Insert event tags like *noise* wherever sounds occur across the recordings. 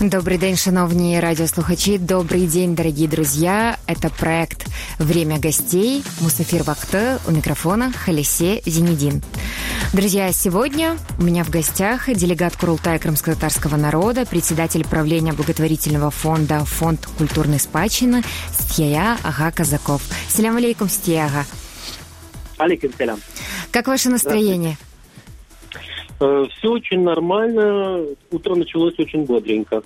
Добрый день, шановні радиослухачи. Добрый день, дорогие друзья. Это проект «Время гостей». Мусафир Вахты у микрофона Халисе Зенедин. Друзья, сегодня у меня в гостях делегат Курултая крымско-татарского народа, председатель правления благотворительного фонда «Фонд культурной спадщины» Стьяя Ага Казаков. Салям алейкум, Стья Ага. Алейкум салям. Как ваше настроение? Э, Все очень нормально. Утро началось очень бодренько.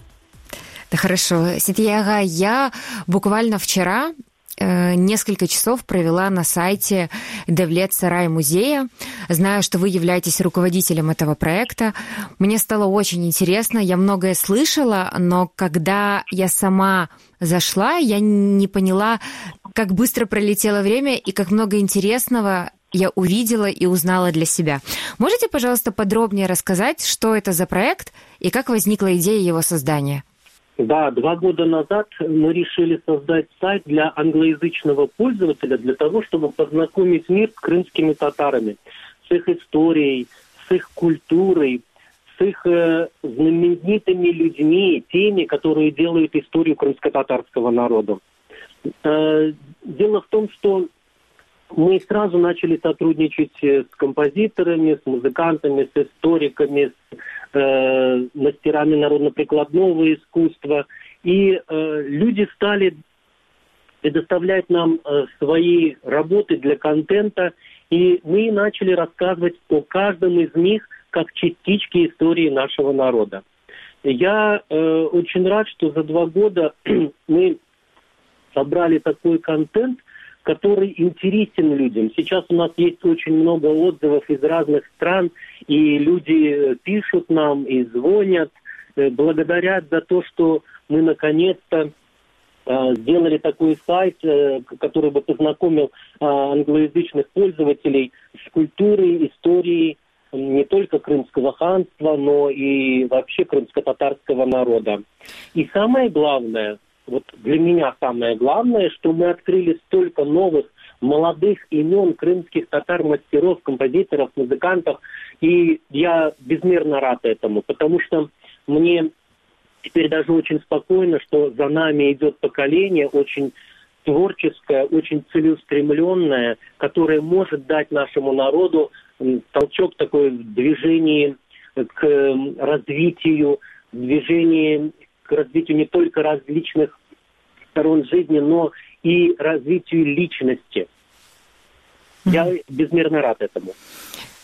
Да хорошо. Ситьяга, я буквально вчера э, несколько часов провела на сайте Девлет Сарай музея. Знаю, что вы являетесь руководителем этого проекта. Мне стало очень интересно. Я многое слышала, но когда я сама зашла, я не поняла, как быстро пролетело время и как много интересного я увидела и узнала для себя. Можете, пожалуйста, подробнее рассказать, что это за проект и как возникла идея его создания? Да, два года назад мы решили создать сайт для англоязычного пользователя для того, чтобы познакомить мир с крымскими татарами, с их историей, с их культурой, с их э, знаменитыми людьми, теми, которые делают историю крымско-татарского народа. Э, дело в том, что мы сразу начали сотрудничать э, с композиторами, с музыкантами, с историками, с э, мастерами народно-прикладного искусства. И э, люди стали предоставлять нам э, свои работы для контента, и мы начали рассказывать о каждом из них как частички истории нашего народа. Я э, очень рад, что за два года *clears throat* мы собрали такой контент – который интересен людям. Сейчас у нас есть очень много отзывов из разных стран, и люди пишут нам и звонят, э, благодарят за то, что мы наконец-то э, сделали такой сайт, э, который бы познакомил англоязычных пользователей с культурой, историей не только крымского ханства, но и вообще крымско-татарского народа. И самое главное – вот для меня самое главное, что мы открыли столько новых молодых имен крымских татар, мастеров, композиторов, музыкантов. И я безмерно рад этому, потому что мне теперь даже очень спокойно, что за нами идет поколение очень творческое, очень целеустремленное, которое может дать нашему народу толчок такой в движении к развитию, движении к развитию не только различных сторон жизни, но и развитию личности. Mm-hmm. Я безмерно рад этому.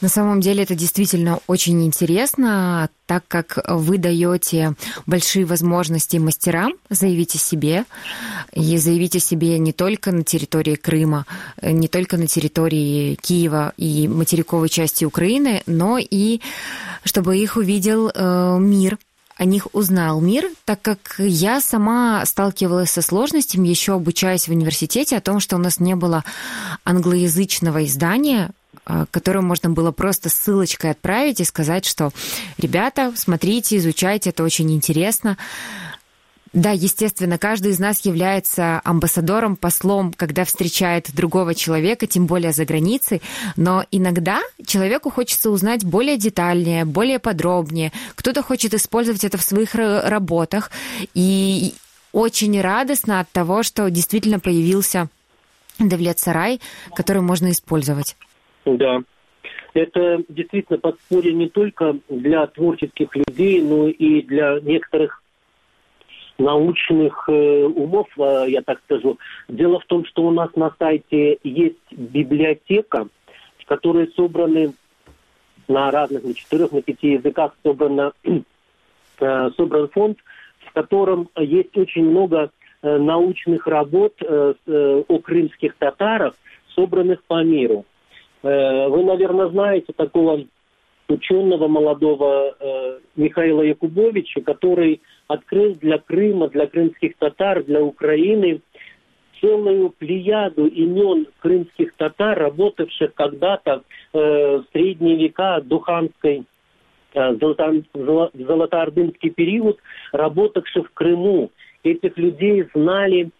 На самом деле это действительно очень интересно, так как вы даете большие возможности мастерам заявить о себе, и заявить о себе не только на территории Крыма, не только на территории Киева и материковой части Украины, но и чтобы их увидел э, мир, о них узнал мир, так как я сама сталкивалась со сложностями, еще обучаясь в университете, о том, что у нас не было англоязычного издания, э, которое можно было просто ссылочкой отправить и сказать, что ребята, смотрите, изучайте, это очень интересно. Да, естественно, каждый из нас является амбассадором, послом, когда встречает другого человека, тем более за границей, но иногда человеку хочется узнать более детальнее, более подробнее. Кто-то хочет использовать это в своих работах, и очень радостно от того, что действительно появился Давлет Сарай, который можно использовать. Да, это действительно подспорье не только для творческих людей, но и для некоторых научных э, умов, э, я так скажу. Дело в том, что у нас на сайте есть библиотека, в которой собраны на разных, на четырех, на пяти языках собрано, *clears throat* э, собран фонд, в котором есть очень много научных работ о крымских татарах, собранных по миру. Вы, наверное, знаете такого ученого молодого э, Михаила Якубовича, который открыл для Крыма, для крымских татар, для Украины целую плеяду имен крымских татар, работавших когда-то э, в средние века Духанской э, Золотоордынский период, работавших в Крыму. Этих людей знали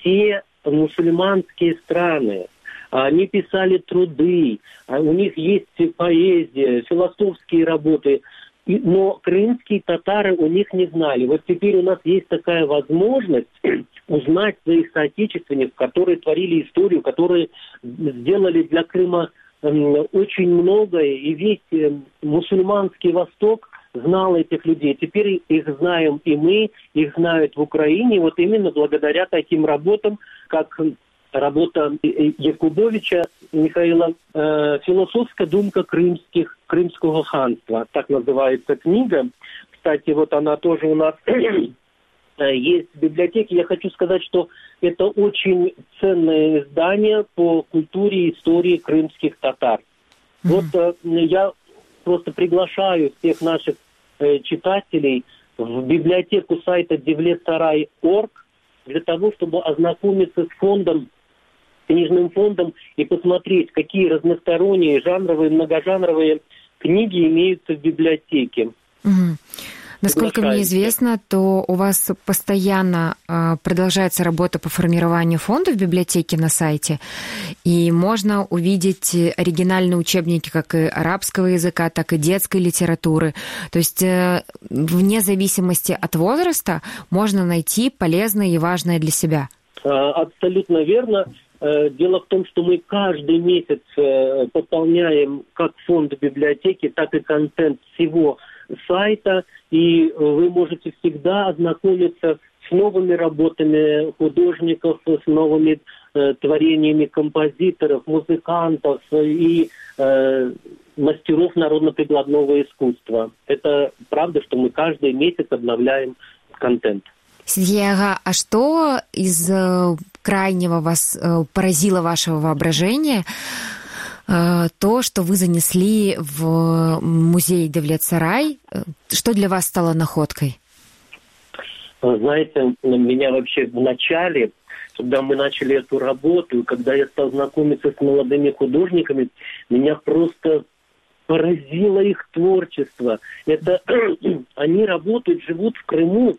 все мусульманские страны. Они писали труды, а у них есть поэзия, философские работы. Но крымские татары у них не знали. Вот теперь у нас есть такая возможность *clears throat* узнать своих соотечественников, которые творили историю, которые сделали для Крыма очень многое, и весь э, мусульманский Восток знал этих людей. Теперь их знаем и мы, их знают в Украине, вот именно благодаря таким работам, как работа Якубовича Михаила э, «Философская думка крымских, крымского ханства». Так называется книга. Кстати, вот она тоже у нас *clears throat* э, есть в библиотеке. Я хочу сказать, что это очень ценное издание по культуре и истории крымских татар. Вот э, я просто приглашаю всех наших читателей в библиотеку сайта devletsarай.org для того, чтобы ознакомиться с фондом книжным фондом и посмотреть, какие разносторонние жанровые, многожанровые книги имеются в библиотеке. Угу. Насколько мне известно, то у вас постоянно э, продолжается работа по формированию фонда в библиотеке на сайте, и можно увидеть оригинальные учебники как и арабского языка, так и детской литературы. То есть э, вне зависимости от возраста можно найти полезное и важное для себя. А, абсолютно верно. Э, дело в том, что мы каждый месяц э, пополняем как фонд библиотеки, так и контент всего сайта, и вы можете всегда ознакомиться с новыми работами художников, с новыми э, творениями композиторов, музыкантов и э, мастеров народно-прикладного искусства. Это правда, что мы каждый месяц обновляем контент. Сергея, а что из э, крайнего вас э, поразило вашего воображения? Э, то, что вы занесли в музей Девлет Сарай, что для вас стало находкой? Знаете, меня вообще в начале, когда мы начали эту работу, когда я стал знакомиться с молодыми художниками, меня просто поразило их творчество. Это *clears throat* они работают, живут в Крыму,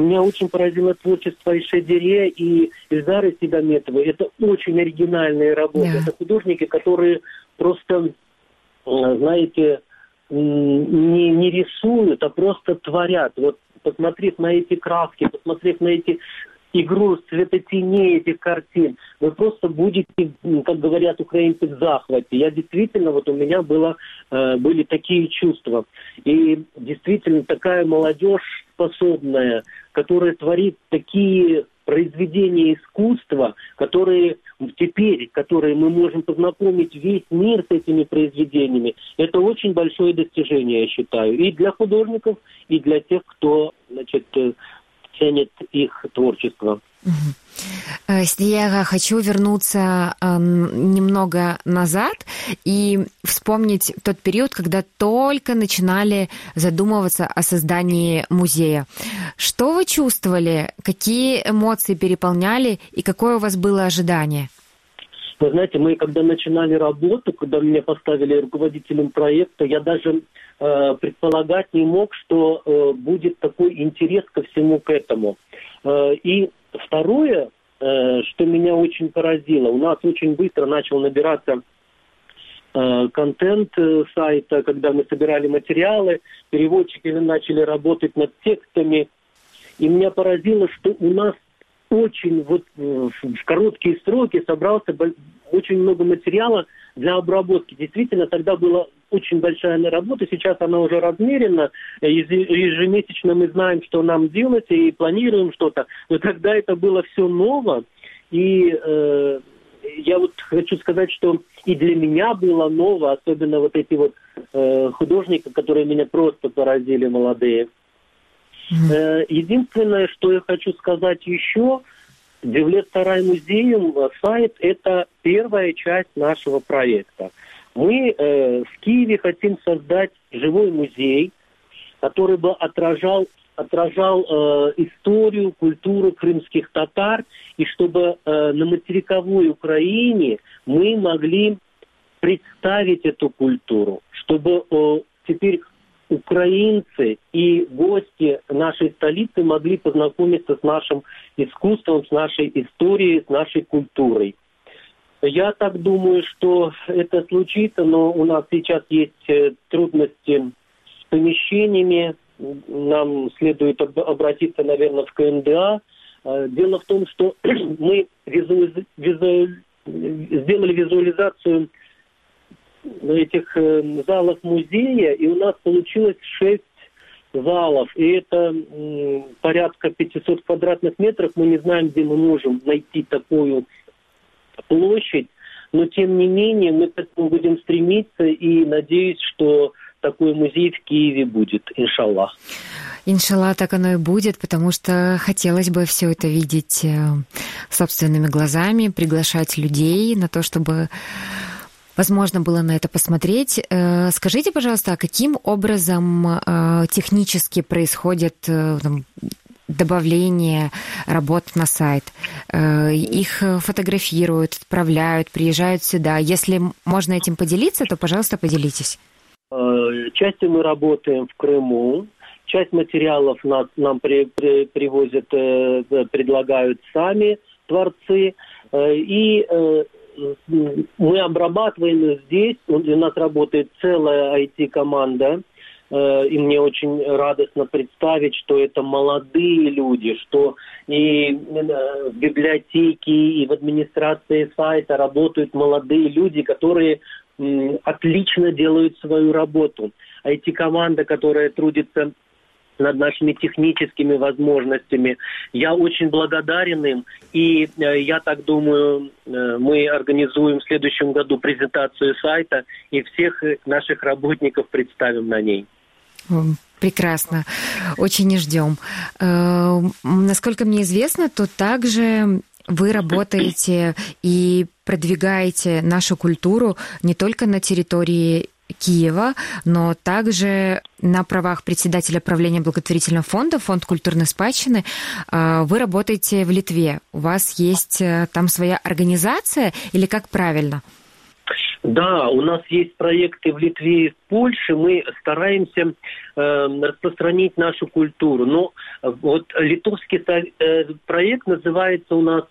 меня очень поразило творчество и Шадире, и Ильзары Сигаметовой. Это очень оригинальные работы. Yeah. Это художники, которые просто, знаете, не, не рисуют, а просто творят. Вот посмотрев на эти краски, посмотрев на эти игру цветотеней этих картин, вы просто будете, как говорят украинцы, в захвате. Я действительно, вот у меня было, э, были такие чувства. И действительно такая молодежь способная, которая творит такие произведения искусства, которые теперь, которые мы можем познакомить весь мир с этими произведениями, это очень большое достижение, я считаю, и для художников, и для тех, кто значит, э, ценит их творчество. Я э, хочу вернуться эм, немного назад и вспомнить тот период, когда только начинали задумываться о создании музея. Что вы чувствовали? Какие эмоции переполняли и какое у вас было ожидание? Вы знаете, мы когда начинали работу, когда меня поставили руководителем проекта, я даже э, предполагать не мог, что э, будет такой интерес ко всему к этому. Э, и второе, э, что меня очень поразило, у нас очень быстро начал набираться э, контент э, сайта, когда мы собирали материалы, переводчики начали работать над текстами, и меня поразило, что у нас очень вот э, в короткие сроки собрался очень много материала для обработки. Действительно, тогда была очень большая работа, сейчас она уже размерена, ежемесячно мы знаем, что нам делать, и планируем что-то, но тогда это было все ново, и э, я вот хочу сказать, что и для меня было ново, особенно вот эти вот э, художники, которые меня просто поразили, молодые. Э, единственное, что я хочу сказать еще, Девлет Сарай музеем э, сайт – это первая часть нашего проекта. Мы э, в Киеве хотим создать живой музей, который бы отражал, отражал э, историю, культуру крымских татар, и чтобы э, на материковой Украине мы могли представить эту культуру, чтобы э, теперь украинцы и гости нашей столицы могли познакомиться с нашим искусством, с нашей историей, с нашей культурой. Я так думаю, что это случится, но у нас сейчас есть э, трудности с помещениями. Нам следует обратиться, наверное, в КНДА. Э, дело в том, что *clears throat* мы визу... Визу... сделали визуализацию этих э, залов музея, и у нас получилось шесть залов, и это порядка 500 квадратных метров. Мы не знаем, где мы можем найти такую площадь, но тем не менее мы к этому будем стремиться и надеюсь, что такой музей в Киеве будет, иншаллах. Иншаллах, так оно и будет, потому что хотелось бы все это видеть э, собственными глазами, приглашать людей на то, чтобы возможно было на это посмотреть. Э, скажите, пожалуйста, а каким образом э, технически происходит там, добавление работ на сайт. Э, их фотографируют, отправляют, приезжают сюда. Если можно этим поделиться, то, пожалуйста, поделитесь. Э, частью мы работаем в Крыму, часть материалов нас, нам при, при, привозят, э, предлагают сами творцы, и мы обрабатываем здесь, у нас работает целая IT-команда, Э, и мне очень радостно представить, что это молодые люди, что и э, в библиотеке, и в администрации сайта работают молодые люди, которые отлично делают свою работу. А эти команда, которая трудится над нашими техническими возможностями. Я очень благодарен им, и э, я так думаю, э, мы организуем в следующем году презентацию сайта и всех наших работников представим на ней. Прекрасно. Очень ждем. Э, насколько мне известно, то также вы работаете и продвигаете нашу культуру не только на территории Киева, но также на правах председателя правления благотворительного фонда, фонд культурной спадщины, э, вы работаете в Литве. У вас есть э, там своя организация или как правильно? Да, у нас есть проекты в Литве и в Польше. Мы стараемся э, распространить нашу культуру. Но вот литовский э, проект называется у нас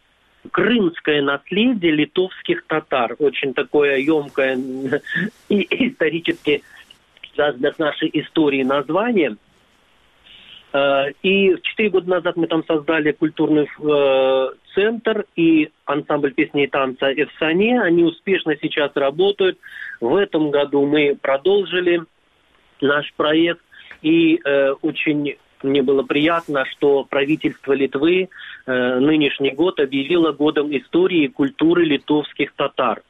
крымское наследие литовских татар. Очень такое емкое и исторически связанное с нашей историей название. Э, и четыре года назад мы там создали культурный э, центр и ансамбль песни и танца «Эвсане». Они успешно сейчас работают. В этом году мы продолжили наш проект. И э, очень мне было приятно, что правительство Литвы э, нынешний год объявило годом истории и культуры литовских татар.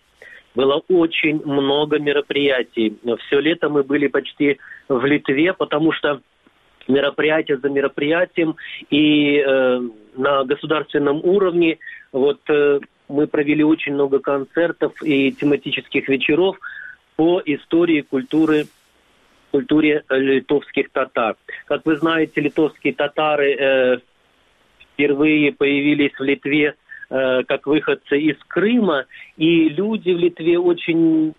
Было очень много мероприятий. Все лето мы были почти в Литве, потому что мероприятие за мероприятием, и э, на государственном уровне вот э, мы провели очень много концертов и тематических вечеров по истории культуры культуре литовских татар. Как вы знаете, литовские татары э, впервые появились в Литве э, как выходцы из Крыма, и люди в Литве очень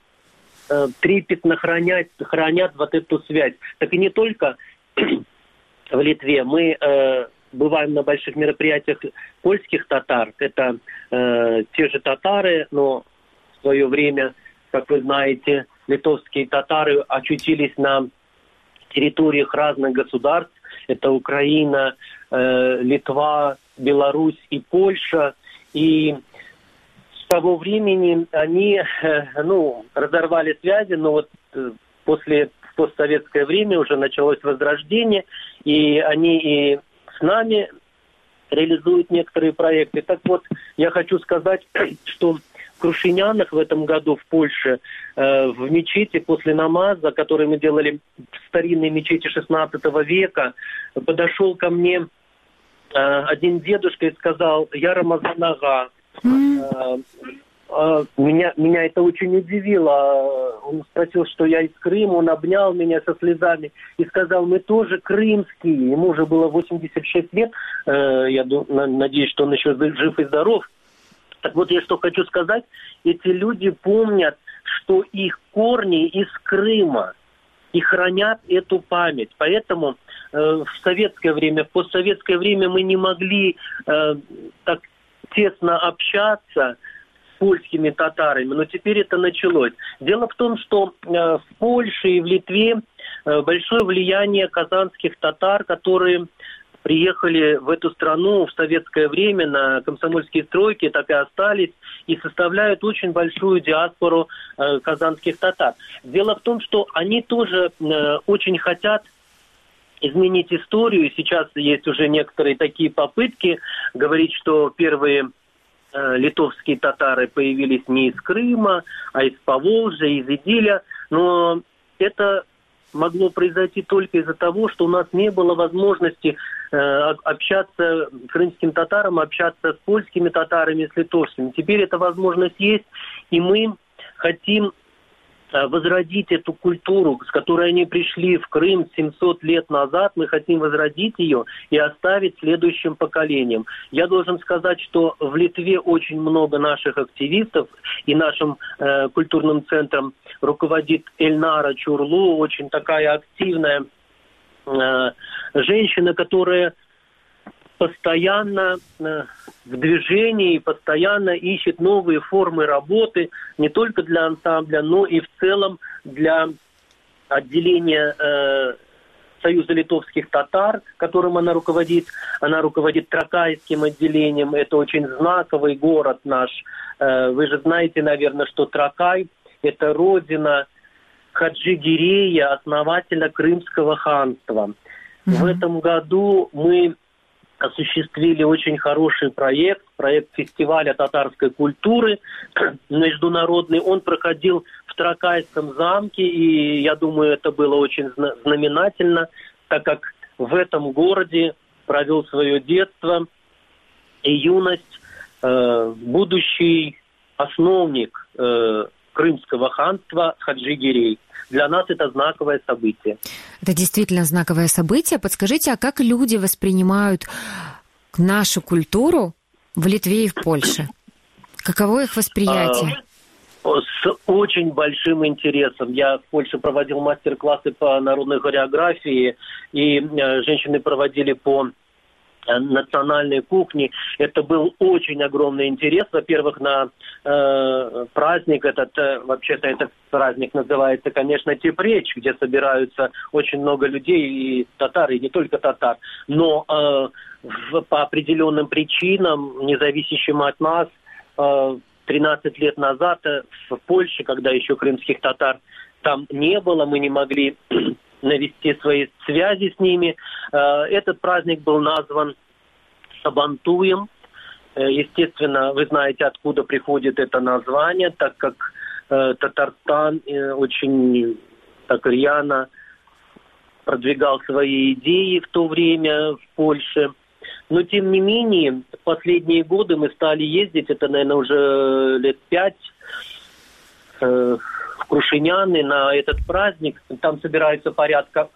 э, трепетно хранят, хранят вот эту связь. Так и не только в Литве. Мы э, бываем на больших мероприятиях польских татар. Это э, те же татары, но в свое время, как вы знаете, литовские татары очутились на территориях разных государств. Это Украина, э, Литва, Беларусь и Польша. И с того времени они э, ну, разорвали связи, но вот э, после постсоветское время уже началось возрождение, и они и с нами реализуют некоторые проекты. Так вот, я хочу сказать, *clears throat* что Крушинянах в этом году в Польше э, в мечети после намаза, который мы делали в старинной мечети 16 века, подошел ко мне э, один дедушка и сказал, я Рамазанага, mm. Меня, меня это очень удивило. Он спросил, что я из Крыма, он обнял меня со слезами и сказал, мы тоже крымские. Ему уже было 86 лет, я надеюсь, что он еще жив и здоров. Так вот, я что хочу сказать, эти люди помнят, что их корни из Крыма. и хранят эту память. Поэтому э, в советское время, в постсоветское время мы не могли э, так тесно общаться с польскими татарами, но теперь это началось. Дело в том, что э, в Польше и в Литве э, большое влияние казанских татар, которые приехали в эту страну в советское время на комсомольские стройки, так и остались, и составляют очень большую диаспору э, казанских татар. Дело в том, что они тоже э, очень хотят изменить историю. Сейчас есть уже некоторые такие попытки говорить, что первые э, литовские татары появились не из Крыма, а из Поволжья, из Идиля. Но это могло произойти только из-за того, что у нас не было возможности э, общаться крымским татарам, общаться с польскими татарами, с литовскими. Теперь эта возможность есть, и мы хотим Э, возродить эту культуру, с которой они пришли в Крым 700 лет назад, мы хотим возродить ее и оставить следующим поколениям. Я должен сказать, что в Литве очень много наших активистов, и нашим э, культурным центром руководит Эльнара Чурлу, очень такая активная э, женщина, которая постоянно э, в движении, постоянно ищет новые формы работы не только для ансамбля, но и в целом для отделения э, Союза литовских татар, которым она руководит. Она руководит Тракайским отделением. Это очень знаковый город наш. Э, вы же знаете, наверное, что Тракай – это родина Хаджи Гирея, основателя Крымского ханства. Mm-hmm. В этом году мы осуществили очень хороший проект, проект фестиваля татарской культуры *clears throat* международный. Он проходил в Тракайском замке, и я думаю, это было очень знаменательно, так как в этом городе провел свое детство и юность э, будущий основник э, Крымского ханства Хаджи Гирей. Для нас это знаковое событие. Это действительно знаковое событие. Подскажите, а как люди воспринимают нашу культуру в Литве и в Польше? Каково их восприятие? А, с очень большим интересом. Я в Польше проводил мастер-классы по народной хореографии, и э, женщины проводили по национальной кухни. Это был очень огромный интерес. Во-первых, на э, праздник этот, э, вообще-то этот праздник называется, конечно, Тепреч, где собираются очень много людей, и татар, и не только татар. Но э, в, по определенным причинам, независящим от нас, э, 13 лет назад э, в Польше, когда еще крымских татар там не было, мы не могли *clears throat* навести свои связи с ними. Э, этот праздник был назван Сабантуем. Э, естественно, вы знаете, откуда приходит это название, так как э, Татарстан очень так рьяно продвигал свои идеи в то время в Польше. Но, тем не менее, в последние годы мы стали ездить, это, наверное, уже лет пять, Крушиняны на этот праздник. Там собирается порядка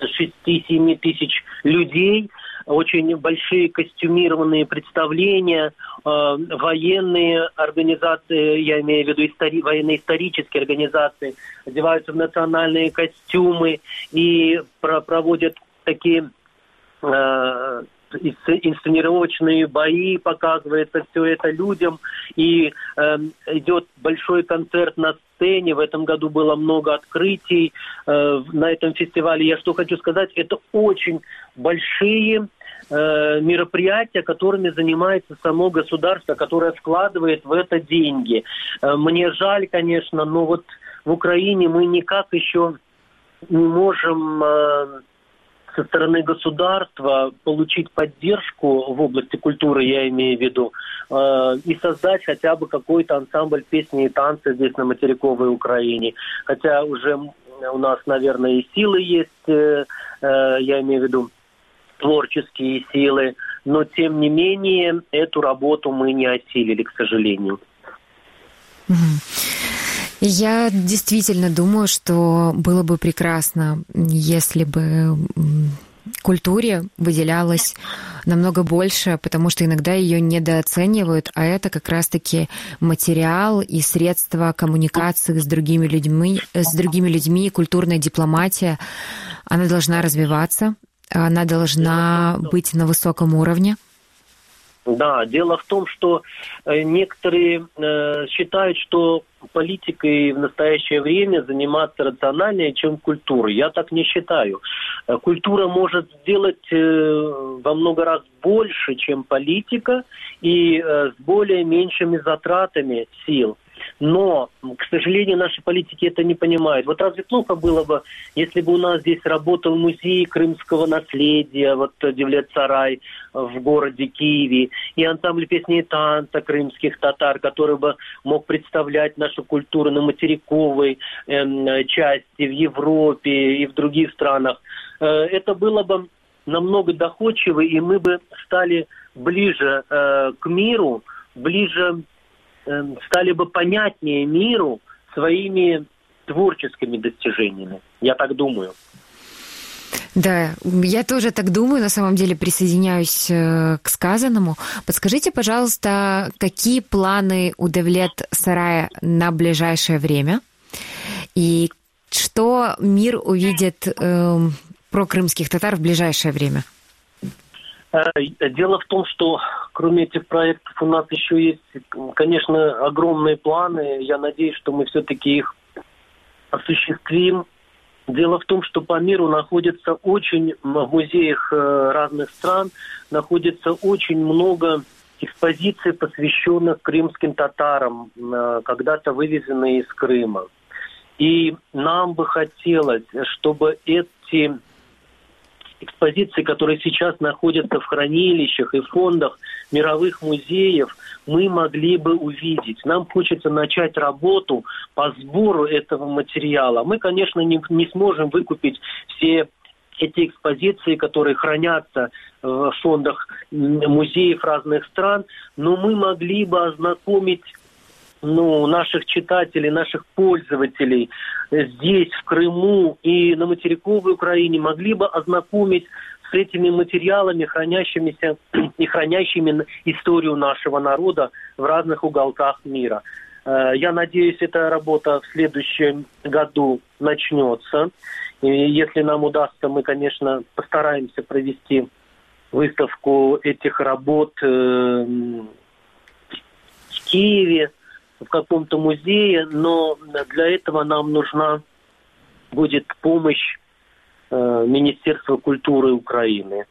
6-7 тысяч людей, очень большие костюмированные представления, э, военные организации, я имею в виду истори- военно-исторические организации, одеваются в национальные костюмы и про- проводят такие э, инсценировочные бои, показывается все это людям, и э, идет большой концерт на сцене. В этом году было много открытий э, на этом фестивале. Я что хочу сказать, это очень большие э, мероприятия, которыми занимается само государство, которое вкладывает в это деньги. Э, мне жаль, конечно, но вот в Украине мы никак еще не можем э, со стороны государства получить поддержку в области культуры, я имею в виду, э, и создать хотя бы какой-то ансамбль песни и танцы здесь на материковой Украине. Хотя уже у нас, наверное, и силы есть, э, э, я имею в виду творческие силы, но тем не менее эту работу мы не осилили, к сожалению. Я действительно думаю, что было бы прекрасно, если бы культуре выделялось намного больше, потому что иногда ее недооценивают, а это как раз-таки материал и средства коммуникации с другими людьми, с другими людьми, культурная дипломатия, она должна развиваться, она должна быть на высоком уровне. Да, дело в том, что э, некоторые э, считают, что политикой в настоящее время заниматься рациональнее, чем культурой. Я так не считаю. Э, культура может сделать во много раз больше, чем политика, и с более меньшими затратами сил. Но, к сожалению, наши политики это не понимают. Вот разве плохо было бы, если бы у нас здесь работал музей крымского наследия, вот Девлет Сарай в городе Киеве, и ансамбль песни танца крымских татар, который бы мог представлять нашу культуру на материковой э, части в Европе и в других странах. Э, это было бы намного доходчиво, и мы бы стали ближе э, к миру, ближе Эм, стали бы понятнее миру своими творческими достижениями. Я так думаю. Да, я тоже так думаю, на самом деле присоединяюсь э, к сказанному. Подскажите, пожалуйста, какие планы у Девлет Сарая на ближайшее время? И что мир увидит э, про крымских татар в ближайшее время? Э, дело в том, что кроме этих проектов у нас еще есть, конечно, огромные планы. Я надеюсь, что мы все-таки их осуществим. Дело в том, что по миру находится очень, в музеях э, разных стран, находится очень много экспозиций, посвященных крымским татарам, э, когда-то вывезенные из Крыма. И нам бы хотелось, чтобы эти экспозиции, которые сейчас находятся в хранилищах и фондах мировых музеев, мы могли бы увидеть. Нам хочется начать работу по сбору этого материала. Мы, конечно, не, не сможем выкупить все эти экспозиции, которые хранятся в фондах музеев разных стран, но мы могли бы ознакомить ну, наших читателей, наших пользователей здесь, в Крыму и на материковой Украине могли бы ознакомить с этими материалами, хранящимися *clears throat* и хранящими историю нашего народа в разных уголках мира. Э, я надеюсь, эта работа в следующем году начнется. И если нам удастся, мы, конечно, постараемся провести выставку этих работ э, в Киеве, в каком-то музее, но для этого нам нужна будет помощь э, Министерства культуры Украины.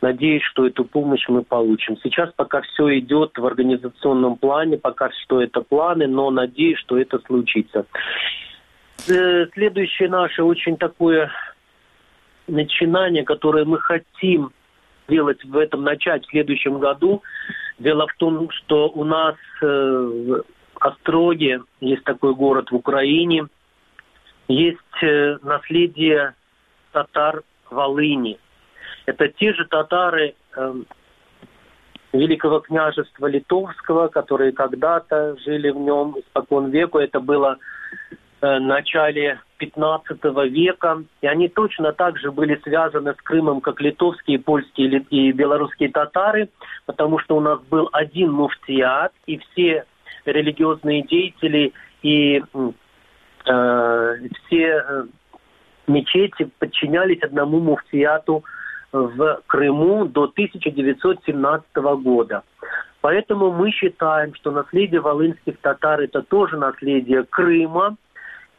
Надеюсь, что эту помощь мы получим. Сейчас пока все идет в организационном плане, пока что это планы, но надеюсь, что это случится. Э, следующее наше очень такое начинание, которое мы хотим делать в этом начать в следующем году. Дело в том, что у нас э, Остроге, есть такой город в Украине, есть э, наследие татар Волыни. Это те же татары э, Великого княжества Литовского, которые когда-то жили в нем испокон веку. Это было э, начале 15 века. И они точно так же были связаны с Крымом, как литовские, польские и белорусские татары, потому что у нас был один муфтиат, и все религиозные деятели и э, все э, мечети подчинялись одному муфтияту в Крыму до 1917 года. Поэтому мы считаем, что наследие волынских татар это тоже наследие Крыма,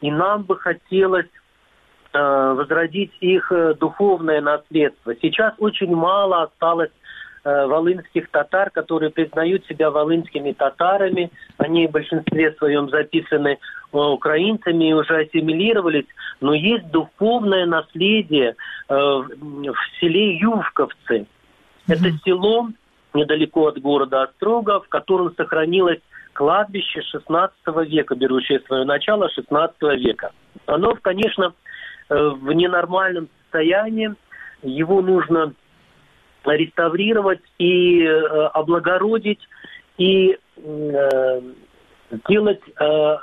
и нам бы хотелось э, возродить их э, духовное наследство. Сейчас очень мало осталось волынских татар, которые признают себя волынскими татарами. Они в большинстве своем записаны э, украинцами и уже ассимилировались. Но есть духовное наследие э, в селе Ювковцы. Это село недалеко от города Острога, в котором сохранилось кладбище 16 века, берущее свое начало 16 века. Оно, конечно, в ненормальном состоянии. Его нужно реставрировать и э, облагородить и э, делать э,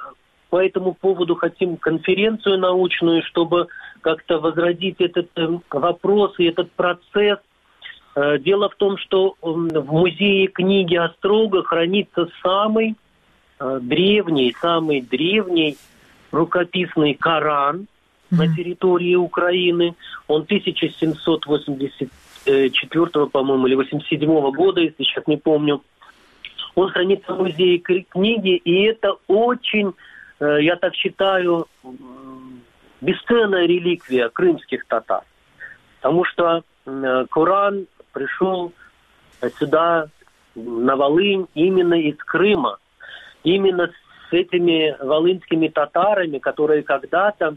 по этому поводу хотим конференцию научную, чтобы как-то возродить этот э, вопрос и этот процесс. Э, дело в том, что в музее книги Острога хранится самый э, древний, самый древний рукописный Коран на территории Украины. Он 1784, по-моему, или 87 года, если сейчас не помню. Он хранится в музее книги, и это очень, я так считаю, бесценная реликвия крымских татар. Потому что э, Коран пришел сюда, на Волынь, именно из Крыма. Именно с этими волынскими татарами, которые когда-то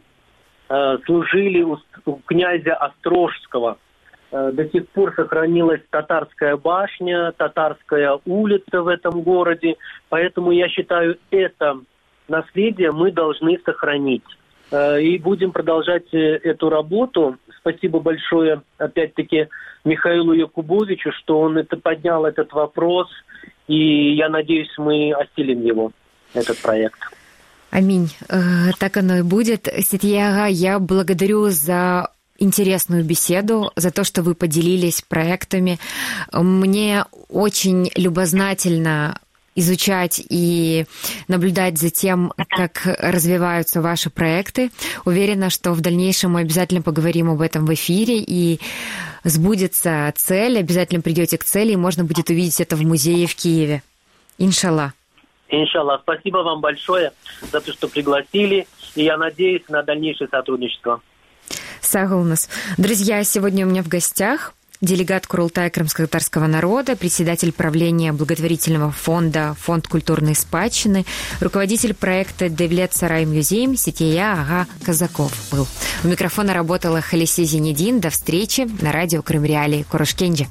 э, служили у, у князя Острожского. Э, до сих пор сохранилась татарская башня, татарская улица в этом городе. Поэтому я считаю, это наследие мы должны сохранить. Э, и будем продолжать э, эту работу. Спасибо большое, опять-таки, Михаилу Якубовичу, что он это поднял этот вопрос. И я надеюсь, мы осилим его, этот проект. Аминь. Так оно и будет. Ситьяга, я благодарю за интересную беседу, за то, что вы поделились проектами. Мне очень любознательно изучать и наблюдать за тем, как развиваются ваши проекты. Уверена, что в дальнейшем мы обязательно поговорим об этом в эфире и сбудется цель, обязательно придете к цели, и можно будет увидеть это в музее в Киеве. Иншаллах. Иншаллах. Спасибо вам большое за то, что пригласили, и я надеюсь на дальнейшее сотрудничество. Сагалнас. Друзья, сегодня у меня в гостях делегат Курултая крымско-татарского народа, председатель правления благотворительного фонда «Фонд культурной спадщины», руководитель проекта «Девлет Сарай Мюзеем» Сетия Ага Казаков был. У микрофона работала Халиси Зенедин. До встречи на радио Крым Реалии. Курушкенджи.